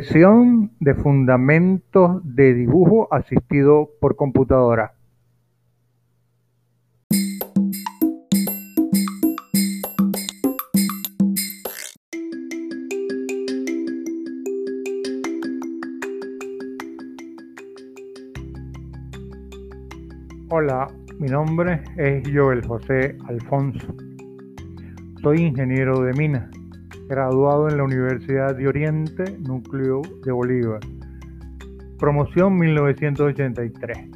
Sesión de Fundamentos de Dibujo Asistido por Computadora. Hola, mi nombre es Joel José Alfonso. Soy ingeniero de minas graduado en la Universidad de Oriente, núcleo de Bolívar. Promoción 1983.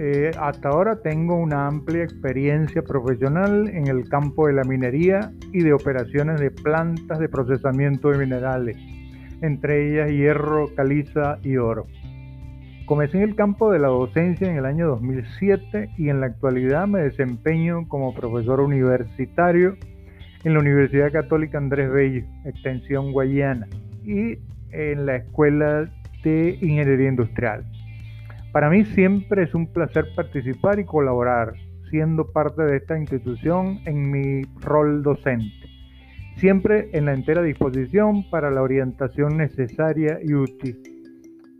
Eh, hasta ahora tengo una amplia experiencia profesional en el campo de la minería y de operaciones de plantas de procesamiento de minerales, entre ellas hierro, caliza y oro. Comencé en el campo de la docencia en el año 2007 y en la actualidad me desempeño como profesor universitario en la Universidad Católica Andrés Bello, Extensión Guayana, y en la Escuela de Ingeniería Industrial. Para mí siempre es un placer participar y colaborar, siendo parte de esta institución en mi rol docente. Siempre en la entera disposición para la orientación necesaria y útil.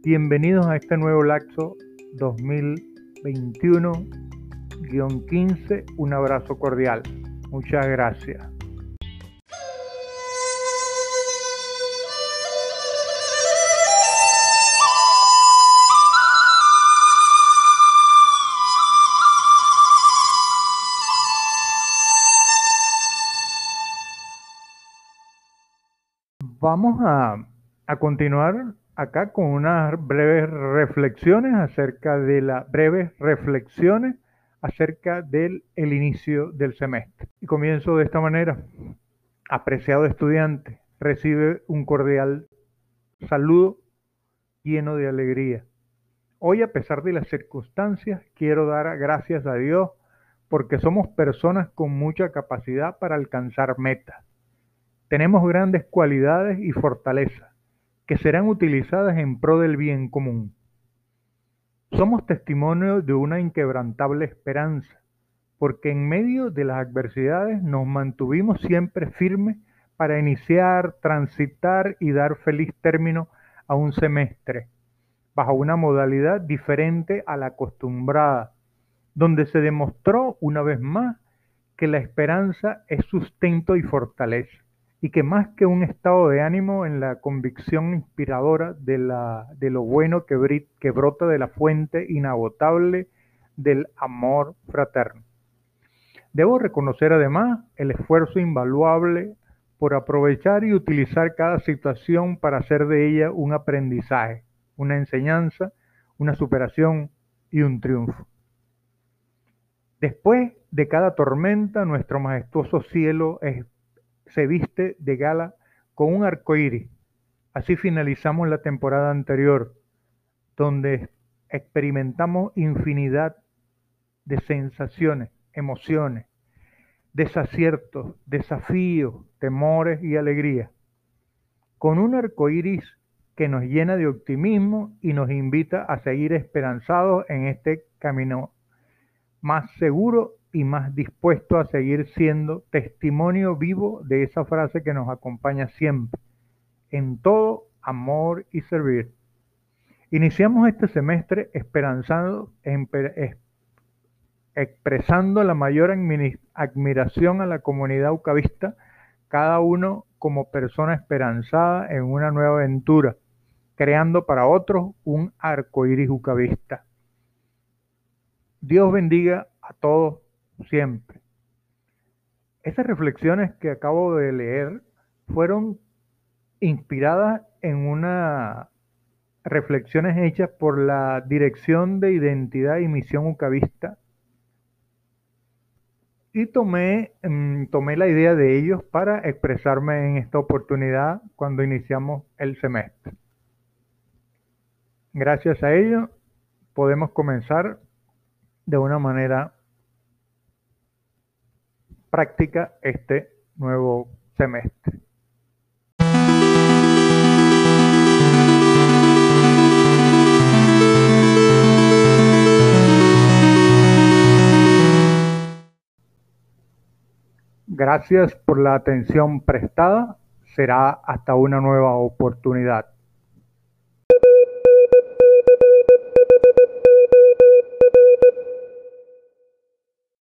Bienvenidos a este nuevo Laxo 2021-15. Un abrazo cordial. Muchas gracias. Vamos a, continuar acá con unas breves reflexiones acerca de las breves reflexiones acerca del el inicio del semestre. Y comienzo de esta manera. Apreciado estudiante, recibe un cordial saludo lleno de alegría. Hoy, a pesar de las circunstancias, quiero dar gracias a Dios porque somos personas con mucha capacidad para alcanzar metas tenemos grandes cualidades y fortalezas que serán utilizadas en pro del bien común. Somos testimonio de una inquebrantable esperanza, porque en medio de las adversidades nos mantuvimos siempre firmes para iniciar, transitar y dar feliz término a un semestre, bajo una modalidad diferente a la acostumbrada, donde se demostró una vez más que la esperanza es sustento y fortaleza y que más que un estado de ánimo en la convicción inspiradora de, lo bueno que brota de la fuente inagotable del amor fraterno. Debo reconocer además el esfuerzo invaluable por aprovechar y utilizar cada situación para hacer de ella un aprendizaje, una enseñanza, una superación y un triunfo. Después de cada tormenta, nuestro majestuoso cielo es se viste de gala con un arco iris. Así finalizamos la temporada anterior, donde experimentamos infinidad de sensaciones, emociones, desaciertos, desafíos, temores y alegrías. Con un arco iris que nos llena de optimismo y nos invita a seguir esperanzados en este camino más seguro y más dispuesto a seguir siendo testimonio vivo de esa frase que nos acompaña siempre, en todo amor y servir. Iniciamos este semestre esperanzando, expresando la mayor admiración a la comunidad ucavista, cada uno como persona esperanzada en una nueva aventura, creando para otros un arco iris ucavista. Dios bendiga a todos siempre. Esas reflexiones que acabo de leer fueron inspiradas en unas reflexiones hechas por la Dirección de Identidad y Misión Ucavista y tomé, mm, tomé la idea de ellos para expresarme en esta oportunidad cuando iniciamos el semestre. Gracias a ello podemos comenzar de una manera práctica este nuevo semestre. Gracias por la atención prestada. Será hasta una nueva oportunidad.